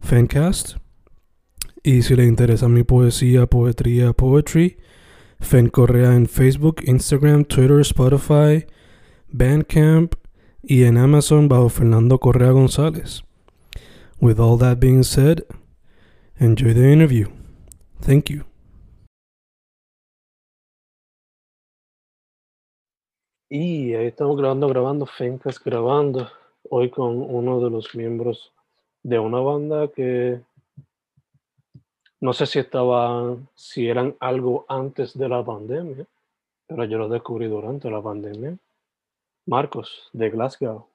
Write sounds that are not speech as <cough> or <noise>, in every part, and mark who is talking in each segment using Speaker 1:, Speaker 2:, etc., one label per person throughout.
Speaker 1: Fencast. Y si le interesa mi poesía, poetría, poetry, Fen Correa en Facebook, Instagram, Twitter, Spotify, Bandcamp y en Amazon bajo Fernando Correa González. With all that being said, enjoy the interview. Thank you. Y ahí estamos grabando, grabando, Fencast grabando, hoy con uno de los miembros de una banda que no sé si estaban, si eran algo antes de la pandemia, pero yo lo descubrí durante la pandemia. Marcos, de Glasgow,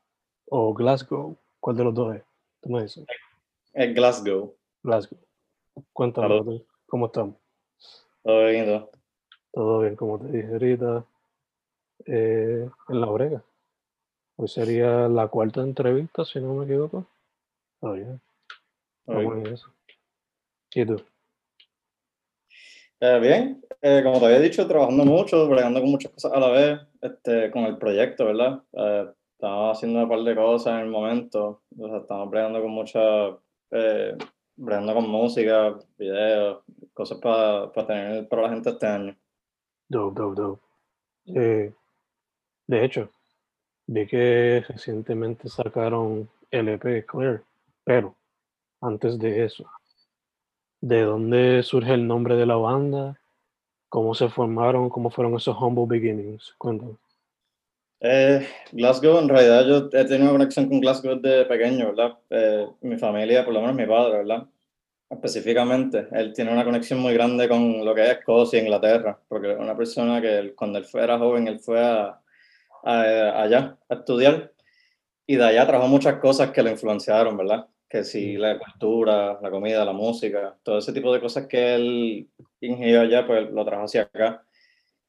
Speaker 1: o Glasgow, ¿cuál de los dos es? ¿Tú me dices?
Speaker 2: Es Glasgow.
Speaker 1: Glasgow. Cuéntame,
Speaker 2: Aló.
Speaker 1: ¿cómo estamos?
Speaker 2: Todo bien, ¿y tú?
Speaker 1: Todo bien, como te dije ahorita, eh, en la brega. Hoy sería la cuarta entrevista, si no me equivoco. Oh, yeah. En eso. ¿Y tú?
Speaker 2: Eh, bien, eh, como te había dicho, trabajando mucho, bregando con muchas cosas a la vez, este, con el proyecto, ¿verdad? Eh, estamos haciendo un par de cosas en el momento, o sea, estamos bregando con mucha, eh, bregando con música, videos, cosas para tener para la gente este año.
Speaker 1: Dope, dope, dope. De hecho, vi que recientemente sacaron LP Clear, pero antes de eso, ¿de dónde surge el nombre de la banda? ¿Cómo se formaron? ¿Cómo fueron esos humble beginnings? Cuéntame.
Speaker 2: Eh, Glasgow, en realidad yo he tenido una conexión con Glasgow desde pequeño, ¿verdad? Eh, mi familia, por lo menos mi padre, ¿verdad? Específicamente, él tiene una conexión muy grande con lo que es Escocia Inglaterra, porque es una persona que él- cuando él fue, era joven, él fue a, a- allá a estudiar y de allá trajo muchas cosas que lo influenciaron, ¿verdad? Que sí, la cultura, la comida, la música, todo ese tipo de cosas que él ingirió allá, pues lo trajo hacia acá.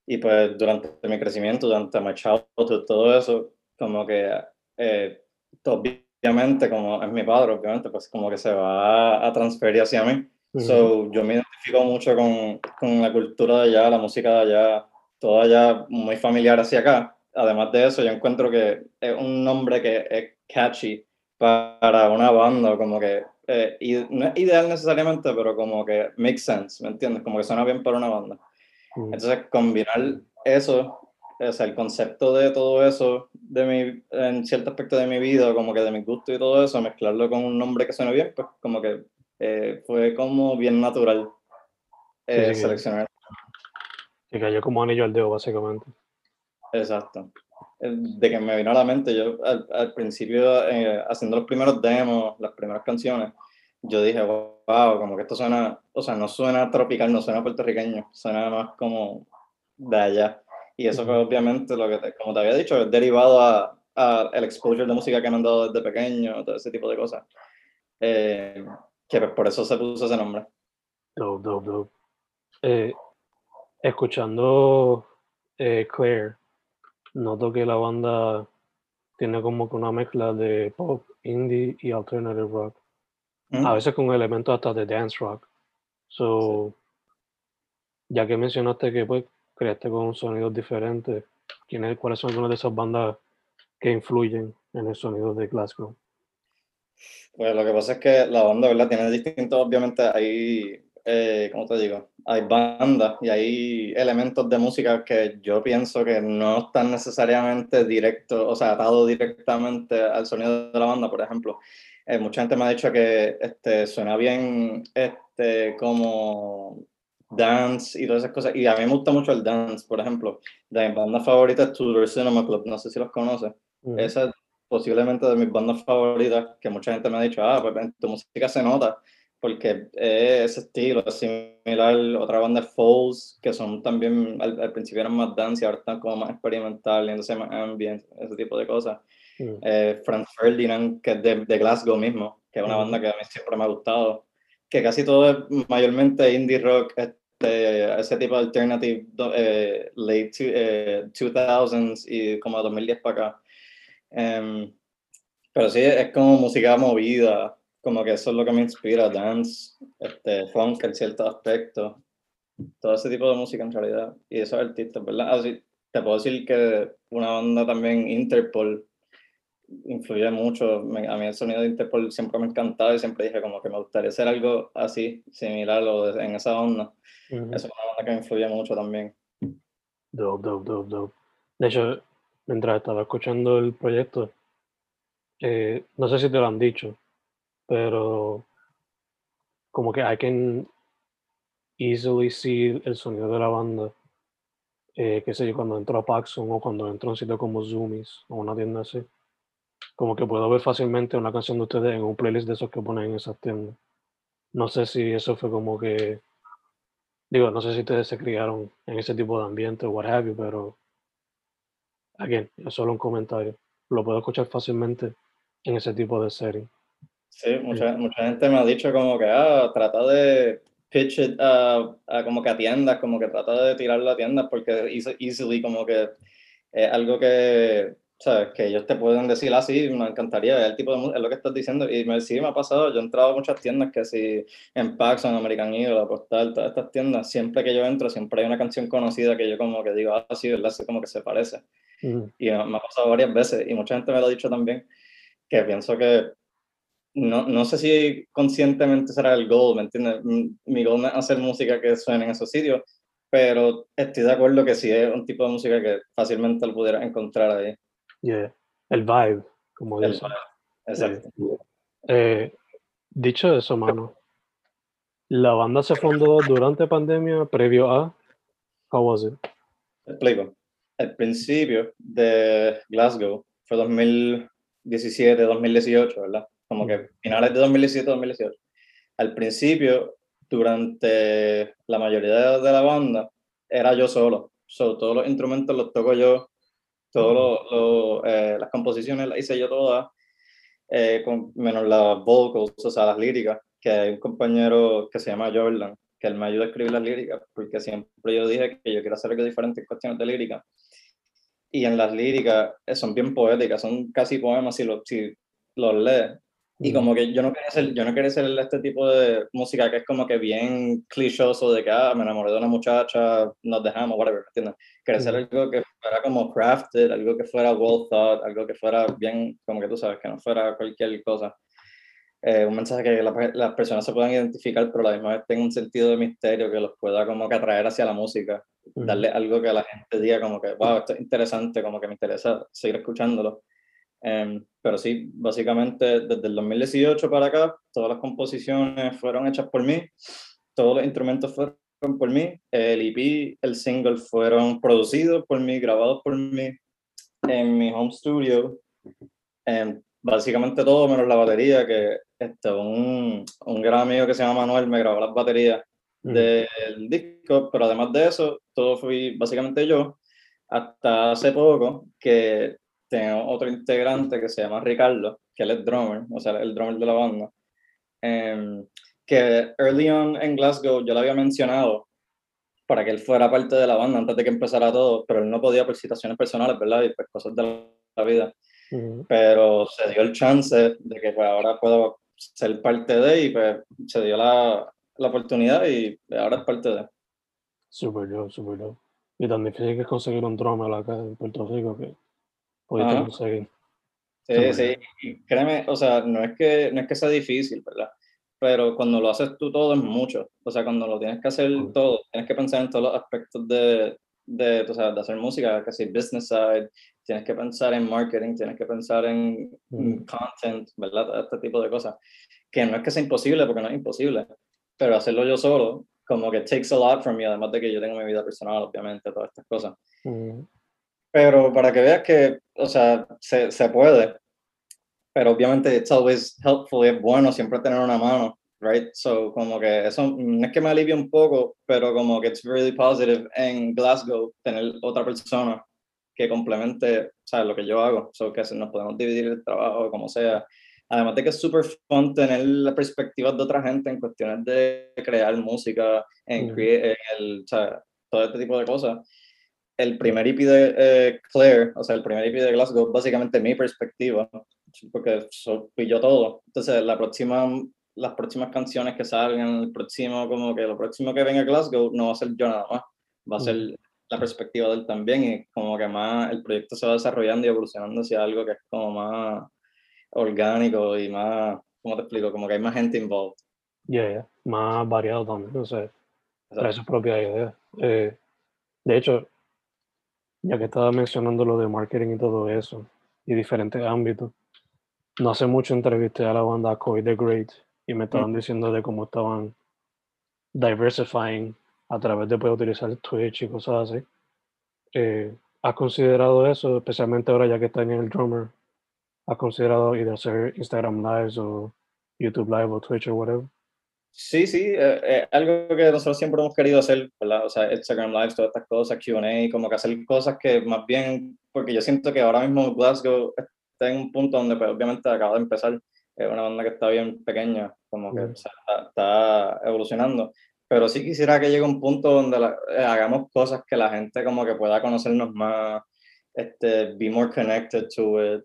Speaker 2: Y pues durante mi crecimiento, durante mi childhood, todo eso, como que eh, obviamente, como es mi padre, obviamente, pues como que se va a transferir hacia mí. So, yo me identifico mucho con, con la cultura de allá, la música de allá, todo allá muy familiar hacia acá. Además de eso, yo encuentro que es un nombre que es catchy para una banda, como que eh, y no es ideal necesariamente, pero como que makes sense, ¿me entiendes? Como que suena bien para una banda.
Speaker 1: Ujú.
Speaker 2: Entonces, combinar eso, o sea, el concepto de todo eso, de mi, en cierto aspecto de mi vida, como que de mi gusto y todo eso, mezclarlo con un nombre que suene bien, pues como que eh, fue como bien natural eh,
Speaker 1: sí, sí.
Speaker 2: seleccionar.
Speaker 1: Que cayó como anillo al dedo, básicamente.
Speaker 2: Exacto. De que me vino a la mente, yo al, al principio, eh, haciendo los primeros demos, las primeras canciones, yo dije, wow, como que esto suena, o sea, no suena tropical, no suena puertorriqueño, suena más como de allá. Y eso fue obviamente lo que, te- como te había dicho, es derivado a, a el exposure de música que me han dado desde pequeño, todo ese tipo de cosas. Eh, que por eso se puso ese nombre.
Speaker 1: Dope, dope, dope. Eh, escuchando eh, Claire, noto que la banda tiene como que una mezcla de pop, indie y alternative rock.
Speaker 2: ¿Mm?
Speaker 1: A veces con elementos hasta de dance rock. So, ya que mencionaste que pues creaste con sonidos diferentes, ¿quiénes, ¿cuáles son algunas de esas bandas que influyen en el sonido de Glasgow?
Speaker 2: Pues lo que pasa es que la banda, ¿verdad? Tiene distintos, obviamente, hay, eh, ¿cómo te digo? Hay bandas y hay elementos de música que yo pienso que no están necesariamente directos, o sea, atados directamente al sonido de la banda, por ejemplo. Eh, mucha gente me ha dicho que este, suena bien este, como dance y todas esas cosas. Y a mí me gusta mucho el dance, por ejemplo. De mi banda favorita es Tudor Cinema Club, no sé si los conoces. Esa es posiblemente de mis bandas favoritas, que mucha gente me ha dicho, ah, pues en tu música se nota, porque es ese estilo, es similar a otra banda Falls, que son también, al, principio eran más dance y ahora están como más experimental, entonces más ambient, ese tipo de cosas. Eh, Franz Ferdinand, que es de, de, Glasgow mismo, que es una banda que a mí siempre me ha gustado, que casi todo es mayormente indie rock, este, ese tipo de alternative eh, late 2000s eh, y como 2010 para acá. Em, pero sí, es como música movida, como que eso es lo que me inspira, dance, este, funk en cierto aspecto, todo ese tipo de música en realidad, y esos artistas, ¿verdad? Así, te puedo decir que una banda también, Interpol, influye mucho. a mí el sonido de Interpol siempre me encantaba y siempre dije como que me gustaría hacer algo así, similar o en esa onda. Eso es una banda que me influye mucho también.
Speaker 3: Dope, dope, dope, dope. De hecho, mientras estaba escuchando el proyecto, eh, no sé si te lo han dicho, pero como que I can easily see el sonido de la banda. Eh, qué sé yo, cuando entro a Paxson o cuando entro a un sitio como Zoomies o una tienda así como que puedo ver fácilmente una canción de ustedes en un playlist de esos que ponen en esas tiendas. No sé si eso fue como que, digo, no sé si ustedes se criaron en ese tipo de ambiente o what have you, pero, again, es solo un comentario. Lo puedo escuchar fácilmente en ese tipo de serie.
Speaker 2: Sí, mucha, mucha gente me ha dicho como que, ah, trata de pitch it a, como que a tiendas, como que trata de tirarlo a tiendas porque easily como que es algo que ¿sabes? Que ellos te pueden decir así, ah, me encantaría, el tipo de es lo que estás diciendo. Y me, sí me ha pasado, yo he entrado a muchas tiendas que si en Paxson, American Eagle, Postal, todas estas tiendas, siempre que yo entro, siempre hay una canción conocida que yo como que digo, ah, sí, ¿verdad? como que se parece. Y me, ha pasado varias veces, y mucha gente me lo ha dicho también, que pienso que no, no sé si conscientemente será el goal, ¿me entiendes? Mi goal es hacer música que suene en esos sitios, pero estoy de acuerdo que sí es un tipo de música que fácilmente lo pudiera encontrar ahí.
Speaker 3: El vibe, como dicen.
Speaker 2: Exacto.
Speaker 3: Eh, dicho eso, mano, la banda se fundó durante pandemia, previo a. How was it?
Speaker 2: Explico. El principio de Glasgow fue 2017, 2018, ¿verdad? Como que finales de 2017, 2018. Al principio, durante la mayoría de la banda, era yo solo. So, todos los instrumentos los toco yo todas eh, las composiciones las hice yo todas, eh, con, menos las vocals, o sea, las líricas, que hay un compañero que se llama Jordan, que él me ayuda a escribir las líricas, porque siempre yo dije que yo quiero hacer algo diferente en cuestiones de lírica. Y en las líricas eh, son bien poéticas, son casi poemas si, lo, si los lees. Y como que yo no quería hacer, yo no quería hacer este tipo de música que es como que bien clichoso de que ah, me enamoré de una muchacha, nos dejamos, whatever, ¿entiendes? Quería hacer algo que fuera como crafted, algo que fuera well thought, algo que fuera bien, como que tú sabes, que no fuera cualquier cosa. Eh, un mensaje que las personas se puedan identificar, pero a la misma vez tenga un sentido de misterio que los pueda como que atraer hacia la música, darle algo que a la gente diga como que, wow, esto es interesante, como que me interesa seguir escuchándolo. Em, pero sí, básicamente desde el 2018 para acá, todas las composiciones fueron hechas por mí, todos los instrumentos fueron por mí, el EP, el single fueron producidos por mí, grabados por mí en mi home studio. Em, básicamente todo menos la batería, que este, un, un gran amigo que se llama Manuel me grabó las baterías del disco, pero además de eso, todo fui básicamente yo, hasta hace poco que tengo otro integrante que se llama Ricardo, que él es drummer, o sea, el drummer de la banda, em, que early on en Glasgow yo lo había mencionado para que él fuera parte de la banda antes de que empezara todo, pero él no podía por situaciones personales, ¿verdad? Y pues cosas de la vida. Pero se dio el chance de que pues ahora puedo ser parte de y pues se dio la, la oportunidad y ahora es parte de.
Speaker 3: Súper yo, súper yo. Y tan difícil que es conseguir un drummer acá en Puerto Rico que
Speaker 2: Sí, sí, créeme, o sea, no es, que, no es que sea difícil, ¿verdad? Pero cuando lo haces tú todo es mucho. O sea, cuando lo tienes que hacer todo, tienes que pensar en todos los aspectos de, de, o sea, de hacer música, casi business side, tienes que pensar en marketing, tienes que pensar en content, ¿verdad? Este tipo de cosas. Que no es que sea imposible, porque no es imposible, pero hacerlo yo solo, como que takes a lot from me, además de que yo tengo mi vida personal, obviamente, todas estas cosas. Pero para que veas que, o sea, se, se puede, pero obviamente it's always helpful, es bueno siempre tener una mano, right? So, como que eso no es que me alivie un poco, pero como que it's really positive en Glasgow tener otra persona que complemente, ¿sabes? Lo que yo hago, so que nos podemos dividir el trabajo, como sea. Además de que es súper fun tener la perspectiva de otra gente en cuestiones de crear música, en, crear, el, o sea, todo este tipo de cosas el primer EP de eh, Claire, o sea, el primer EP de Glasgow, básicamente mi perspectiva, porque fui yo todo. Entonces, la próxima, las próximas canciones que salgan, el próximo, como que lo próximo que venga Glasgow, no va a ser yo nada más, va a ser mm. la perspectiva de él también y como que más el proyecto se va desarrollando y evolucionando hacia algo que es como más orgánico y más, ¿cómo te explico? Como que hay más gente involved.
Speaker 3: Yeah, yeah. más variado también, no sé, trae su propia idea. Eh, de hecho, ya que estaba mencionando lo de marketing y todo eso, y diferentes ámbitos, no hace mucho entrevisté a la banda Coy the Great y me estaban diciendo de cómo estaban diversifying a través de poder utilizar Twitch y cosas así. Eh, ¿Has considerado eso, especialmente ahora ya que estás en el drummer? ¿Has considerado ir a hacer Instagram Lives o YouTube Live o Twitch o whatever?
Speaker 2: Sí, sí, eh, eh, algo que nosotros siempre hemos querido hacer, ¿verdad? O sea, Instagram Live, todas estas cosas, QA, como que hacer cosas que más bien, porque yo siento que ahora mismo Glasgow está en un punto donde, pues, obviamente, acaba de empezar, es una banda que está bien pequeña, como que está, evolucionando, pero sí quisiera que llegue un punto donde eh, hagamos cosas que la gente como que pueda conocernos más, este, be more connected to it,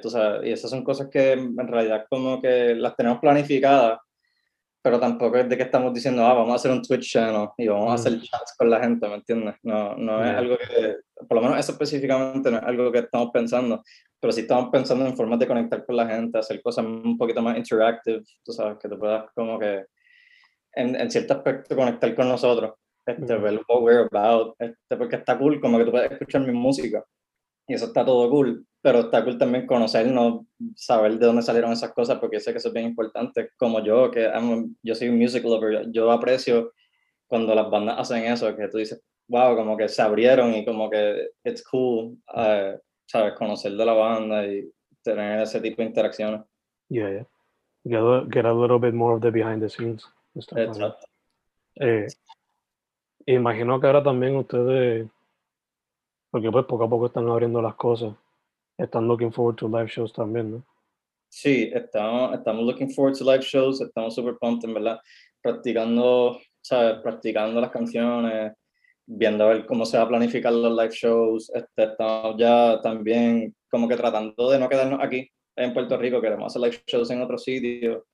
Speaker 2: tú sabes, y esas son cosas que en realidad como que las tenemos planificadas pero tampoco es de que estamos diciendo, ah, vamos a hacer un Twitch channel y vamos a hacer mm. chats con la gente, ¿me entiendes? No, no es algo que, por lo menos eso específicamente no es algo que estamos pensando, pero sí estamos pensando en formas de conectar con la gente, hacer cosas un poquito más interactive, tú sabes, que te puedas como que, en, en cierto aspecto, conectar con nosotros, este, ver what we're about, este, porque está cool, como que tú puedes escuchar mi música, y eso está todo cool, pero está cool también conocernos, saber de dónde salieron esas cosas, porque sé que eso es bien importante, como yo, que yo soy un music lover, yo aprecio cuando las bandas hacen eso, que tú dices, wow, como que se abrieron y como que it's cool, uh, sabes, conocer de la banda y tener ese tipo de interacciones.
Speaker 3: Yeah, yeah. Get a, get a little bit more of the behind the scenes.
Speaker 2: Exacto.
Speaker 3: Eh, imagino que ahora también ustedes, porque pues poco a poco están abriendo las cosas, están looking forward to live shows también, ¿no?
Speaker 2: Sí, estamos, estamos looking forward to live shows, estamos super pumped, en verdad, practicando, ¿sabes? Practicando las canciones, viendo a ver cómo se va a planificar los live shows, este, estamos ya también como que tratando de no quedarnos aquí en Puerto Rico, queremos hacer live shows en otro sitio.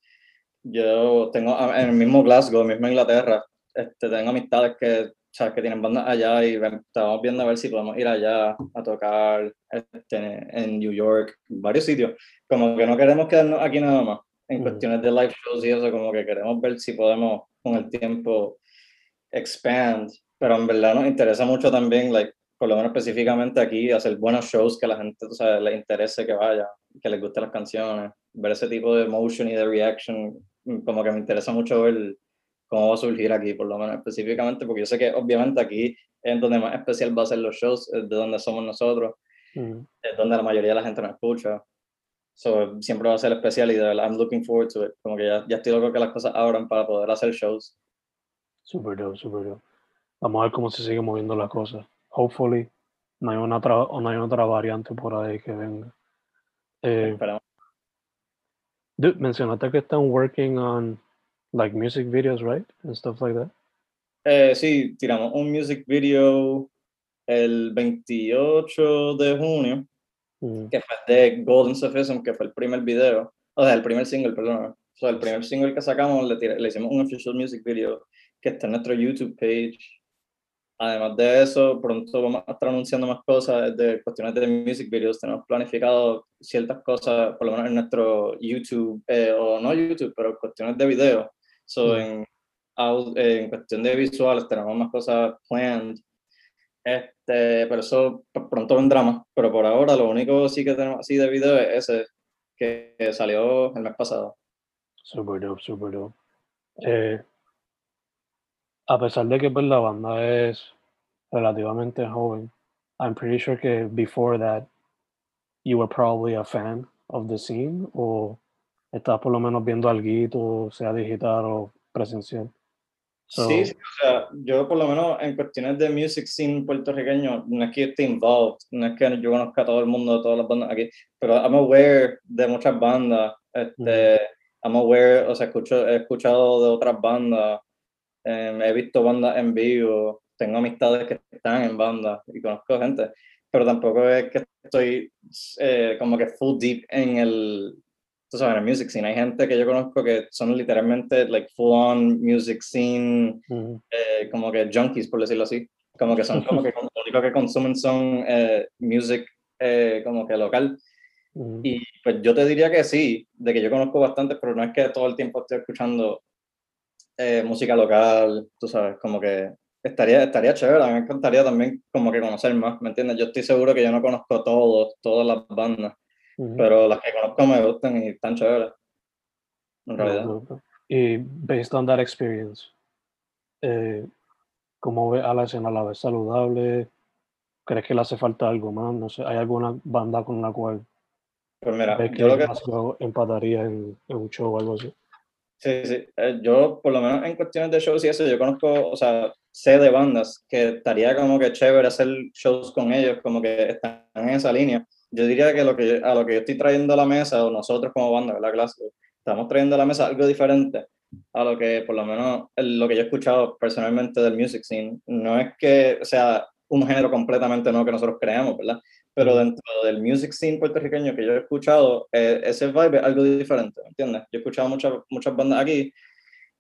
Speaker 2: Yo tengo en el mismo Glasgow, mismo Inglaterra, este, tengo amistades que sea, que tienen bandas allá y estamos viendo a ver si podemos ir allá a tocar este, en New York, varios sitios. Como que no queremos quedarnos aquí nada más en cuestiones de live shows y eso, como que queremos ver si podemos con el tiempo expand, pero en verdad nos interesa mucho también, like, por lo menos específicamente aquí, hacer buenos shows que a la gente o sea, les interese que vaya, que les gusten las canciones, ver ese tipo de emotion y de reaction, como que me interesa mucho ver cómo va a surgir aquí, por lo menos específicamente, porque yo sé que obviamente aquí es donde más especial va a ser los shows, es de donde somos nosotros, mm. es donde la mayoría de la gente nos escucha. So, siempre va a ser especial y de verdad, I'm looking forward to it. Como que ya, ya estoy loco que las cosas abran para poder hacer shows.
Speaker 3: Super dope, super dope. Vamos a ver cómo se sigue moviendo la cosa. Hopefully, no hay, una otra, no hay otra variante por ahí que venga. Eh, dude, mencionaste que están working on like music videos, right? And stuff like that.
Speaker 2: Eh, sí, tiramos un music video el 28 de junio, mm. que fue de Golden Sufism, que fue el primer video, o sea, el primer single, perdón. O sea, el primer single que sacamos, le, le hicimos un official music video que está en nuestro YouTube page. Además de eso, pronto vamos a estar anunciando más cosas de cuestiones de music videos. Tenemos planificado ciertas cosas, por lo menos en nuestro YouTube, eh, o no YouTube, pero cuestiones de video So, en, en cuestión de visuales tenemos más cosas planned. Este, pero eso pronto vendrá más. Pero por ahora lo único sí que tenemos así de video es ese que salió el mes pasado.
Speaker 3: Super dope, super dope. Eh, a pesar de que pues, la banda es relativamente joven, I'm pretty sure que before that you were probably a fan of the scene o estás por lo menos viendo algo, sea digital o presencial.
Speaker 2: sí, sí, o sea, yo por lo menos en cuestiones de music scene puertorriqueño, no es que esté involved, no es que yo conozca a todo el mundo de todas las bandas aquí, pero I'm aware de muchas bandas, este, I'm aware, o sea, escucho, he escuchado de otras bandas, em, he visto bandas en vivo, tengo amistades que están en bandas y conozco gente, pero tampoco es que estoy eh, como que full deep en el, tú sabes, en el music scene. Hay gente que yo conozco que son literalmente like full on music scene, eh, como que junkies, por decirlo así. Como que son como que <laughs> lo único que consumen son eh, music como que local. Y pues yo te diría que sí, de que yo conozco bastante, pero no es que todo el tiempo estoy escuchando música local, tú sabes, como que estaría, estaría chévere, a mí me encantaría también como que conocer más, ¿me entiendes? Yo estoy seguro que yo no conozco todos, todas las bandas, pero las que conozco me gustan y están chéveres, en realidad.
Speaker 3: Y based on that experience, eh, ¿cómo ves a la escena? ¿La ves saludable? ¿Crees que le hace falta algo más? No sé, ¿hay alguna banda con la cual
Speaker 2: pues mira,
Speaker 3: que yo lo que empataría en, en un show o algo así?
Speaker 2: Sí, sí. Eh, yo, por lo menos en cuestiones de shows y eso, yo conozco, o sea, sé de bandas que estaría como que chévere hacer shows con ellos, como que están en esa línea. Yo diría que, lo que a lo que yo estoy trayendo a la mesa, o nosotros como banda, ¿verdad? Clase, estamos trayendo a la mesa algo diferente a lo que, por lo menos, lo que yo he escuchado personalmente del music scene. No es que sea un género completamente nuevo que nosotros creamos, ¿verdad? pero dentro del music scene puertorriqueño que yo he escuchado, eh, ese vibe es algo diferente, ¿me entiendes? Yo he escuchado muchas, muchas bandas aquí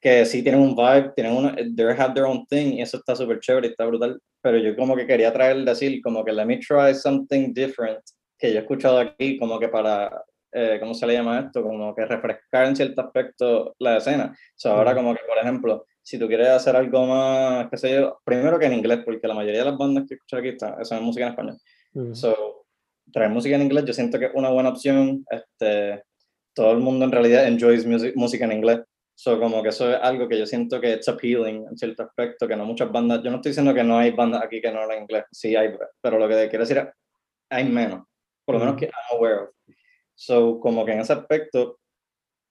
Speaker 2: que sí tienen un vibe, tienen una, they have their own thing, y eso está súper chévere está brutal, pero yo como que quería traer, decir, como que let me try something different, que yo he escuchado aquí, como que para, eh, ¿cómo se le llama esto? Como que refrescar en cierto aspecto la escena. O sea, ahora como que, por ejemplo, si tú quieres hacer algo más, qué sé yo, primero que en inglés, porque la mayoría de las bandas que escucho aquí están, son música en español. So, traer música en inglés yo siento que es una buena opción. Este, todo el mundo en realidad enjoys music, música en inglés. So, como que eso es algo que yo siento que es appealing en cierto aspecto, que no muchas bandas, yo no estoy diciendo que no hay bandas aquí que no hablan inglés, sí hay, pero lo que quiero decir es, hay menos, por lo menos que I'm aware of. So, como que en ese aspecto,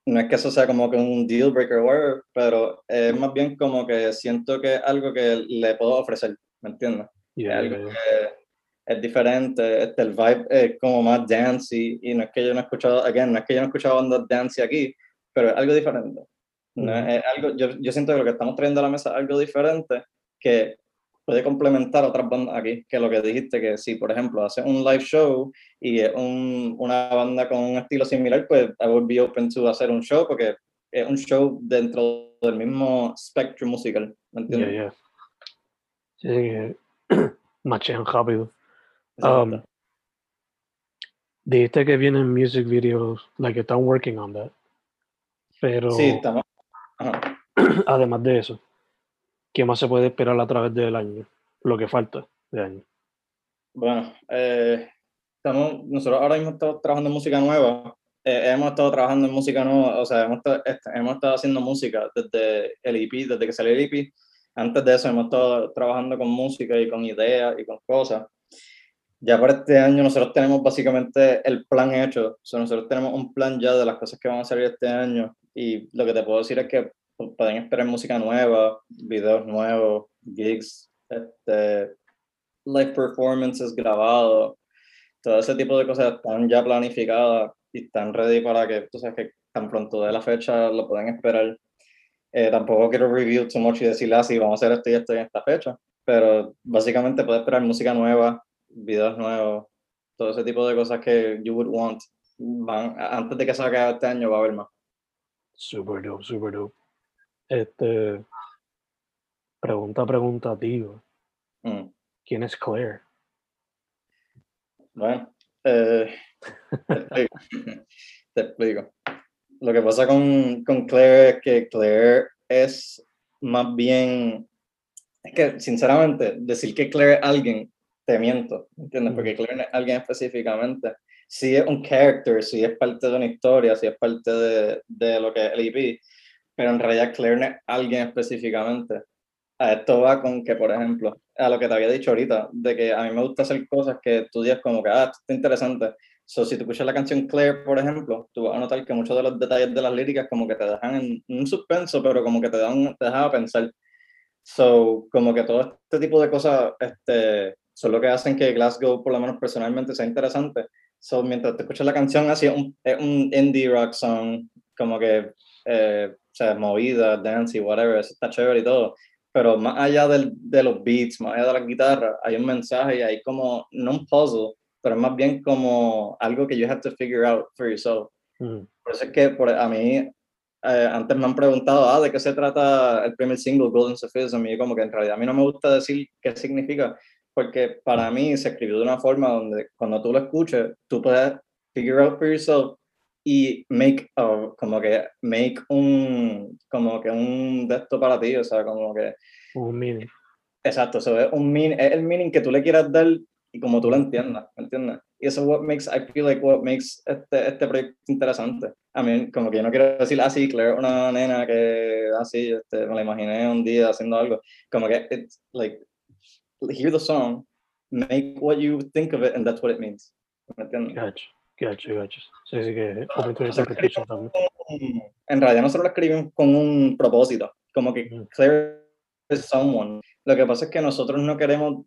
Speaker 2: no es que eso sea como que un deal breaker whatever, pero es más bien como que siento que es algo que le puedo ofrecer, ¿me entiendes? algo que es diferente, este, el vibe es como más dancey y no es que yo no he escuchado, again, no es que yo no he escuchado bandas dancey aquí, pero es algo diferente. No, es algo, yo, yo, siento que lo que estamos trayendo a la mesa es algo diferente que puede complementar otras bandas aquí, que lo que dijiste, que si por ejemplo hace un live show y es un, una banda con un estilo similar, pues I would be open to hacer un show porque es un show dentro del mismo spectrum musical, ¿me entiendes?
Speaker 3: Yeah, Sí, <clears throat> machean rápido. Um, dijiste que vienen music videos, like están working on that. Pero
Speaker 2: sí, estamos. <clears throat>
Speaker 3: además de eso, ¿qué más se puede esperar a través del año? Lo que falta de año.
Speaker 2: Bueno, eh, estamos, nosotros ahora mismo estamos trabajando en música nueva. Eh, hemos estado trabajando en música nueva, o sea, hemos hemos estado haciendo música desde el EP, desde que salió el EP. Antes de eso hemos estado trabajando con música y con ideas y con cosas ya para este año nosotros tenemos básicamente el plan hecho. O sea, nosotros tenemos un plan ya de las cosas que van a salir este año y lo que te puedo decir es que pueden esperar música nueva, videos nuevos, gigs, este, live performances grabados, todo ese tipo de cosas están ya planificadas y están ready para que, tú sabes, que tan pronto de la fecha lo pueden esperar. Eh, tampoco quiero review too much y decirle así, ah, vamos a hacer esto y esto en esta fecha, pero básicamente puedes esperar música nueva, videos nuevos, todo ese tipo de cosas que you would want. Van, antes de que salga este año va a haber más.
Speaker 3: Super dope, super dope. Este, pregunta, pregunta, tío. Mm. ¿Quién es Claire?
Speaker 2: Bueno, eh, <laughs> te, explico. Lo que pasa con, con Claire es que Claire es más bien es que, sinceramente, decir que Claire es alguien, te miento, ¿entiendes? Porque Claire es alguien específicamente. Si es un character, si es parte de una historia, si es parte de, de lo que es el EP, pero en realidad Claire es alguien específicamente. A esto va con que, por ejemplo, a lo que te había dicho ahorita, de que a mí me gusta hacer cosas que tú digas como que, ah, esto está interesante. So, si tú escuchas la canción Claire, por ejemplo, tú vas a notar que muchos de los detalles de las líricas como que te dejan en un suspenso, pero como que te, dan, te dejan a pensar. So, como que todo este tipo de cosas este, son lo que hacen que Glasgow, por lo menos personalmente, sea interesante. So, mientras te escuchas la canción, así es un, un indie rock song, como que, eh, sea, movida, dance y whatever, eso está chévere y todo. Pero más allá del, de los beats, más allá de la guitarra, hay un mensaje y hay como, no un puzzle, pero más bien como algo que you have to figure out for yourself. Mm. Por eso es que por, a mí eh, antes me han preguntado, ah, ¿de qué se trata el primer single, Golden Sophism? Y como que en realidad a mí no me gusta decir qué significa, porque para mí se escribió de una forma donde cuando tú lo escuches, tú puedes figure out for yourself y make, como que, make un, como que un de esto para ti, o sea, como que...
Speaker 3: Un meaning.
Speaker 2: Exacto, eso es, un meaning, es el meaning que tú le quieras dar y como tú lo entiendas, ¿me entiendes? Y eso what makes, I feel like what makes este, este proyecto interesante. A mí, como que yo no quiero decir, ah, sí, Claire, una nena que así, ah, este, me la imaginé un día haciendo algo. Como que, it's like, hear the song, make what you think of it, and that's what it means. ¿Me entiendes?
Speaker 3: Gotcha, gotcha, gotcha. Sí, sí, que open to interpretation también.
Speaker 2: En realidad nosotros lo escribimos con un propósito, como que mm. Is someone. Lo que pasa es que nosotros no queremos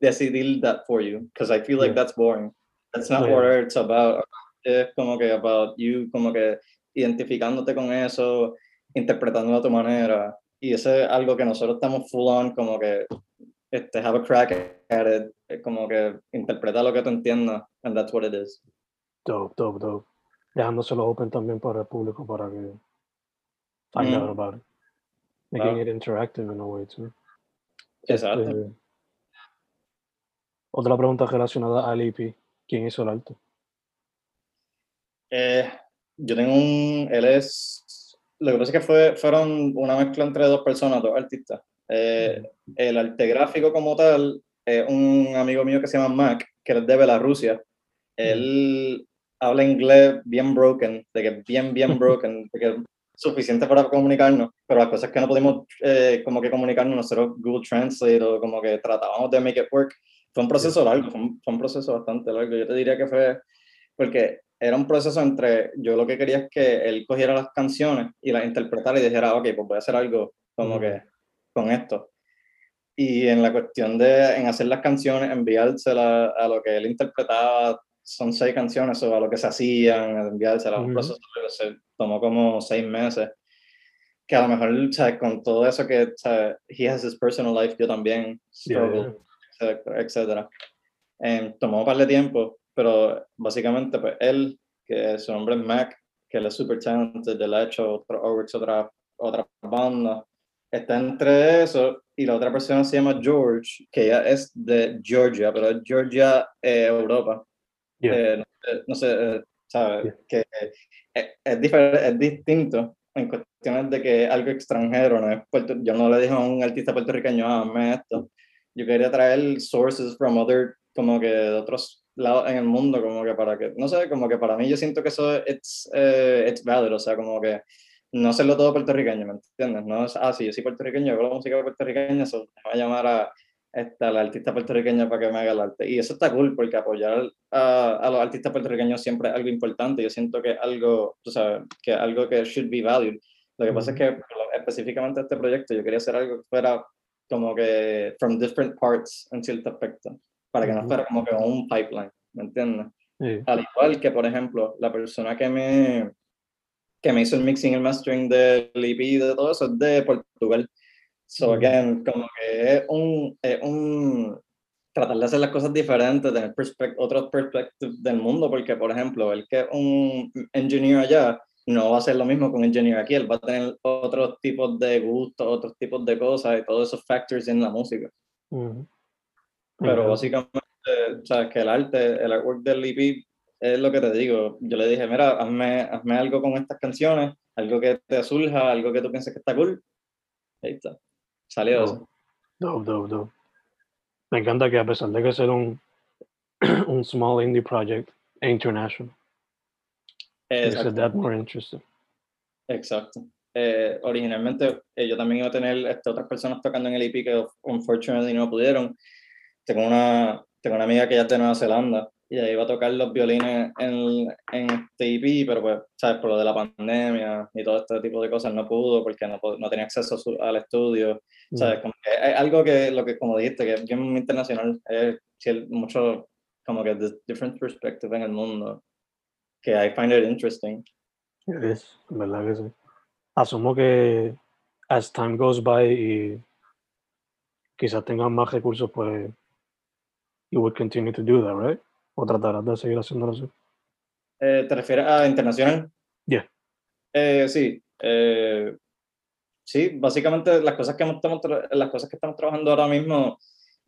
Speaker 2: decidir that for you, because I feel like that's boring. That's not what it's about. Es como que about you, como que identificándote con eso, interpretando a tu manera. Y eso es algo que nosotros estamos full on, como que este, have a crack at it, como que interpreta lo que tú entiendas, and that's what it is.
Speaker 3: Dope, dope, dope. Dejándoselo open también para el público para que find mm. out about it. Making it interactive in a way too.
Speaker 2: Exacto. Este,
Speaker 3: otra pregunta relacionada al EP. ¿Quién hizo el arte?
Speaker 2: Eh, yo tengo un. Él es. Lo que pasa es que fue, fueron una mezcla entre dos personas, dos artistas. Eh, el arte gráfico, como tal, es un amigo mío que se llama Mac, que es de Bielorrusia. Él habla inglés bien broken, de que bien, bien <laughs> broken, de que es suficiente para comunicarnos, pero las cosas que no pudimos eh, como que comunicarnos, nosotros Google Translate o como que tratábamos de make it work fue un proceso largo, fue un, proceso bastante largo. Yo te diría que fue porque era un proceso entre yo lo que quería es que él cogiera las canciones y las interpretara y dijera, ok, pues voy a hacer algo como que con esto. Y en la cuestión de en hacer las canciones, enviárselas a lo que él interpretaba, son seis canciones a lo que se hacían, enviárselas, un proceso que se tomó como seis meses. Que a lo mejor, ¿sabes? con todo eso que, ¿sabes? he has his personal life, yo también struggle etcétera. Eh, tomó un par de tiempo, pero básicamente pues él, que su nombre es Mac, que él es super talented, él ha hecho otro, otra, otra banda, está entre eso y la otra persona se llama George, que ya es de Georgia, pero es Georgia, eh, Europa. Eh, no, sé, ¿sabes? Que es, es, es distinto en cuestiones de que algo extranjero, no es yo no le dije a un artista puertorriqueño, ah, esto, yo quería traer sources from other, como que de otros lados en el mundo, como que para que, no sé, como que para mí yo siento que eso es uh, it's valid, o sea, como que no hacerlo todo puertorriqueño, ¿me entiendes? No es, ah, sí, yo soy puertorriqueño, yo hago la música puertorriqueña, so, voy a llamar a esta, la artista puertorriqueña para que me haga el arte. Y eso está cool, porque apoyar a, a los artistas puertorriqueños siempre es algo importante. Yo siento que es algo, tú sabes, que algo que should be valued. Lo que pasa es que específicamente este proyecto yo quería hacer algo que fuera como que from different parts en cierto aspecto, para que no fuera como que un pipeline, ¿me entiendes? Al igual que, por ejemplo, la persona que me, que me hizo el mixing el mastering del EP de todo eso es de Portugal. So, again, como que es un, es un tratar de hacer las cosas diferentes, tener otros perspectives del mundo, porque, por ejemplo, el que es un engineer allá, no va a ser lo mismo con Engineer aquí, él va a tener otros tipos de gustos, otros tipos de cosas y todos esos factors en la música. Pero básicamente, sabes que el arte, el artwork del EP es lo que te digo. Yo le dije, mira, hazme, hazme algo con estas canciones, algo que te surja, algo que tú pienses que está cool. Ahí está. Salió eso.
Speaker 3: Dope, dope, dope. Me encanta que a pesar de que ser un, <clears throat> un small indie project e international, makes it that more interesting.
Speaker 2: Exacto. Eh, originalmente eh, yo también iba a tener este, otras personas tocando en el EP que unfortunately no pudieron. Tengo una, tengo una amiga que ya es de Nueva Zelanda y ahí iba a tocar los violines en, en este EP, pero pues, ¿sabes? Por lo de la pandemia y todo este tipo de cosas no pudo porque no, no tenía acceso al estudio. Mm. ¿Sabes? Como que hay algo que, lo que, como dijiste, que es bien internacional, es mucho como que different perspective en el mundo, que I find it interesting.
Speaker 3: Es, verdad que sí. Asumo que as time goes by y quizás tengan más recursos, pues you would continue to do that, right? ¿O tratarás de seguir haciéndolo así?
Speaker 2: Eh, ¿Te refieres a internacional?
Speaker 3: Yeah.
Speaker 2: Eh, sí. Eh, sí, básicamente las cosas, que estamos, las cosas que estamos trabajando ahora mismo,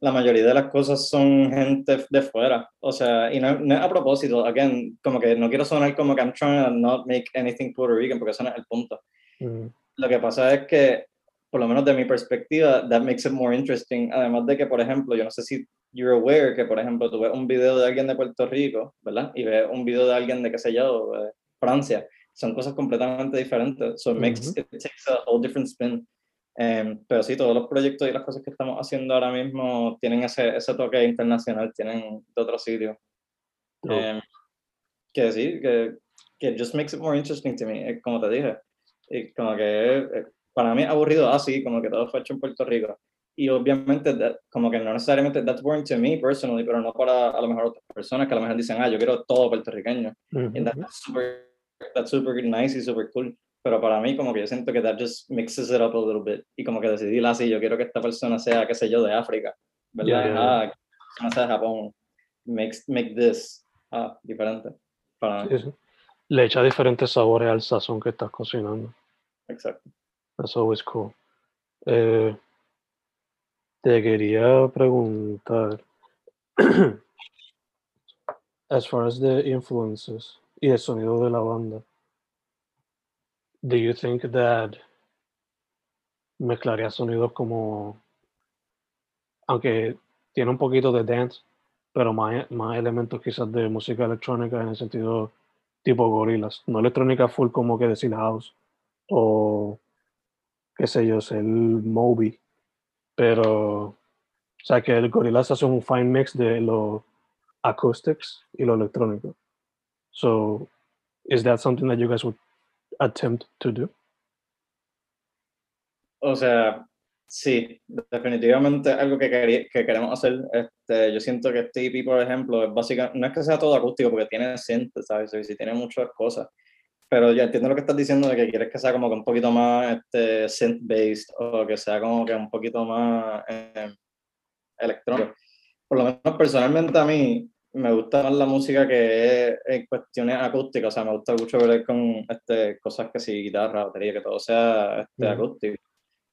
Speaker 2: la mayoría de las cosas son gente de fuera. O sea, y no, es a propósito, again, como que no quiero sonar como que I'm trying to not make anything Puerto Rican, porque eso no es el punto. Mm. Lo que pasa es que, por lo menos de mi perspectiva, that makes it more interesting. Además de que, por ejemplo, yo no sé si you're aware que, por ejemplo, tú ves un video de alguien de Puerto Rico, ¿verdad? Y ves un video de alguien de, qué sé yo, de Francia. Son cosas completamente diferentes. So it, makes, it takes a whole different spin. Um, pero sí, todos los proyectos y las cosas que estamos haciendo ahora mismo tienen ese, ese toque internacional, tienen de otro sitio. Um, que sí, que, que just makes it more interesting to me, como te dije. Y como que eh, para mí es aburrido así, como que todo fue hecho en Puerto Rico y obviamente como que no necesariamente that's boring to me personally, pero no para a lo mejor otras personas que a lo mejor dicen, ah, yo quiero todo puertorriqueño. Y that's super, that's super nice y super cool. Pero para mí como que yo siento que that just mixes it up a little bit. Y como que decidí así, yo quiero que esta persona sea, qué sé yo, de África, ¿verdad? Ah, que no sea de Japón. Make, make this ah, diferente. Para mí.
Speaker 3: Le echa diferentes sabores al sazón que estás cocinando.
Speaker 2: Exacto.
Speaker 3: That's always cool. Eh, te quería preguntar, <clears throat> as far as the influences y el sonido de la banda, do you think that mezclaría sonidos como, aunque tiene un poquito de dance, pero más, más elementos quizás de música electrónica en el sentido tipo gorilas, no electrónica full como que decir house o qué sé yo, el Moby pero, o sea, que el Gorillaz hace un fine mix de lo acoustics y lo electrónico. So, is that something that you guys would attempt to do?
Speaker 2: O sea, sí, definitivamente algo que, que queremos hacer. Este, yo siento que este EP, por ejemplo, es básicamente, no es que sea todo acústico porque tiene synth, ¿sabes? Y tiene muchas cosas pero ya entiendo lo que estás diciendo de que quieres que sea como que un poquito más este, synth-based o que sea como que un poquito más eh, electrónico. Por lo menos personalmente a mí me gusta más la música que es en cuestiones acústicas, o sea, me gusta mucho ver con este, cosas que sí, guitarra, batería, que todo sea este, acústico.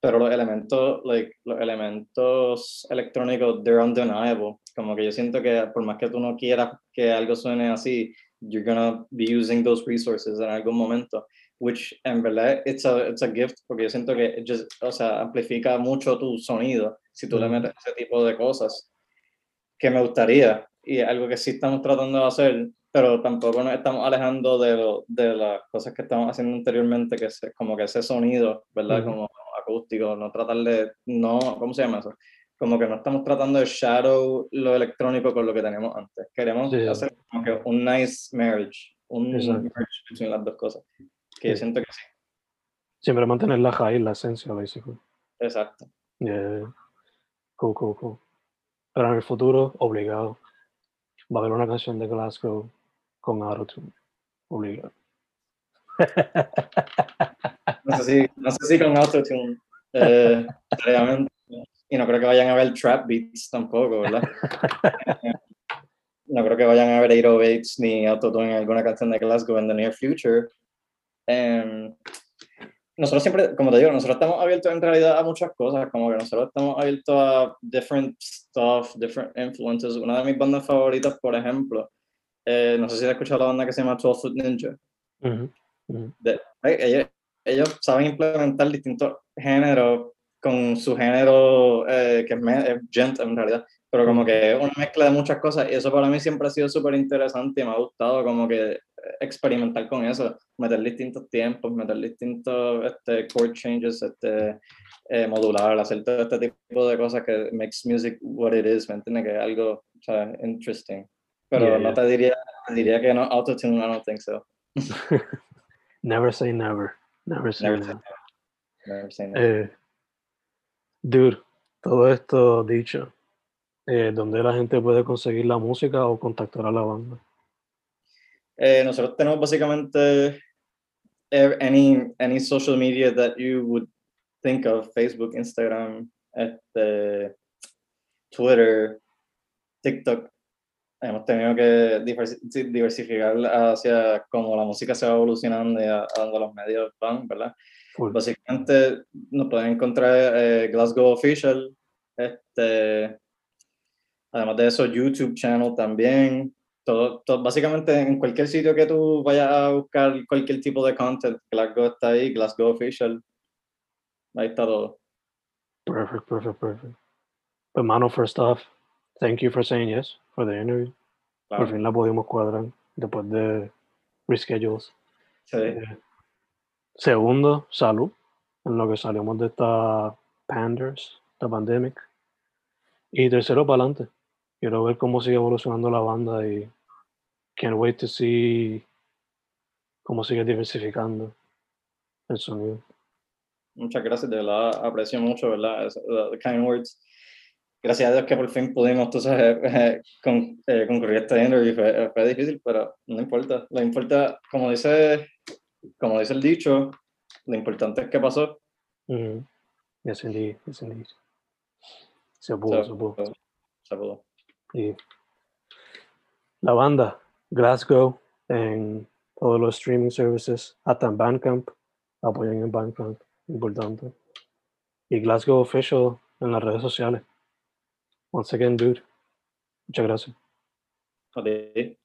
Speaker 2: Pero los elementos, like, los elementos electrónicos, they're undeniable. Como que yo siento que por más que tú no quieras que algo suene así, you're gonna be using those resources en algún momento, which en verdad it's a, it's a gift, porque yo siento que just, o sea, amplifica mucho tu sonido si tú le metes ese tipo de cosas que me gustaría y algo que sí estamos tratando de hacer, pero tampoco nos estamos alejando de, lo, de las cosas que estamos haciendo anteriormente, que es como que ese sonido, ¿verdad? Como acústico, no tratar de, no, ¿cómo se llama eso? Como que no estamos tratando de shadow lo electrónico con lo que teníamos antes. Queremos hacer como que un nice marriage, un marriage entre las dos cosas. Que yo siento que sí.
Speaker 3: Siempre mantener la raíz, la esencia, basically.
Speaker 2: Exacto.
Speaker 3: Yeah. Cool, cool, cool. Pero en el futuro, obligado, va a haber una canción de Glasgow con Autotune. Obligado. <laughs>
Speaker 2: no sé si, no sé si con Autotune. Eh, <laughs> realmente y no creo que vayan a ver trap beats tampoco, ¿verdad? <laughs> no creo que vayan a ver 808 ni autotune en alguna canción de Glasgow en the near future. Em, nosotros siempre, como te digo, nosotros estamos abiertos en realidad a muchas cosas, como que nosotros estamos abiertos a different stuff, different influences. Una de mis bandas favoritas, por ejemplo, eh, no sé si has escuchado la banda que se llama 12 Foot Ninja. ellos, ellos, saben implementar distintos géneros con su género, eh, que es, me- es gent en realidad, pero como que una mezcla de muchas cosas y eso para mí siempre ha sido súper interesante y me ha gustado como que experimentar con eso, meter distintos tiempos, meter distintos este, chord changes, este, eh, modular, hacer todo este tipo de cosas que makes music what it is, ¿me entiendes? Que es algo, o sea, interesting. Pero
Speaker 3: Yeah,
Speaker 2: no
Speaker 3: yeah.
Speaker 2: te diría, te diría que no, autotune, I don't think so. <laughs>
Speaker 3: Never say never. Never say
Speaker 2: Never say
Speaker 3: never.
Speaker 2: Never say no.
Speaker 3: Eh, dude, todo esto dicho, eh, ¿dónde la gente puede conseguir la música o contactar a la banda?
Speaker 2: Eh, nosotros tenemos básicamente eh, any, any social media that you would think of, Facebook, Instagram, este, Twitter, TikTok. Hemos tenido que diversificar hacia cómo la música se va evolucionando y a, a donde los medios van, ¿verdad?
Speaker 3: Full.
Speaker 2: Básicamente nos pueden encontrar eh, Glasgow Official, este, además de eso YouTube channel también, todo, todo- básicamente en cualquier sitio que tú vayas a buscar cualquier tipo de content, Glasgow está ahí, Glasgow Official, ahí está todo.
Speaker 3: Perfect, perfect, perfect. Pues, mano, first off, thank you for saying yes for the interview. Por
Speaker 2: Claro.
Speaker 3: fin la pudimos cuadrar después de reschedules.
Speaker 2: Sí,
Speaker 3: Segundo, salud. En lo que salimos de esta panders, esta pandemic. Y tercero, para adelante. Quiero ver cómo sigue evolucionando la banda y can't wait to see cómo sigue diversificando el sonido.
Speaker 2: muchas gracias, de verdad aprecio mucho, ¿verdad? Uh, the kind words. Gracias a Dios que por fin pudimos, sabes, eh, <laughs> con, eh, concurrir a este interview. Fue, fue difícil, pero no importa. Lo importa, como dice, como dice el dicho, lo importante es que pasó.
Speaker 3: Ujú. Yes, indeed. Yes, indeed. Se pudo, se pudo.
Speaker 2: se pudo.
Speaker 3: Y la banda, Glasgow, en todos los streaming services, hasta en Bandcamp, apoyen en Bandcamp, importante. Y Glasgow Official en las redes sociales. Once again, dude, muchas gracias.
Speaker 2: A ti.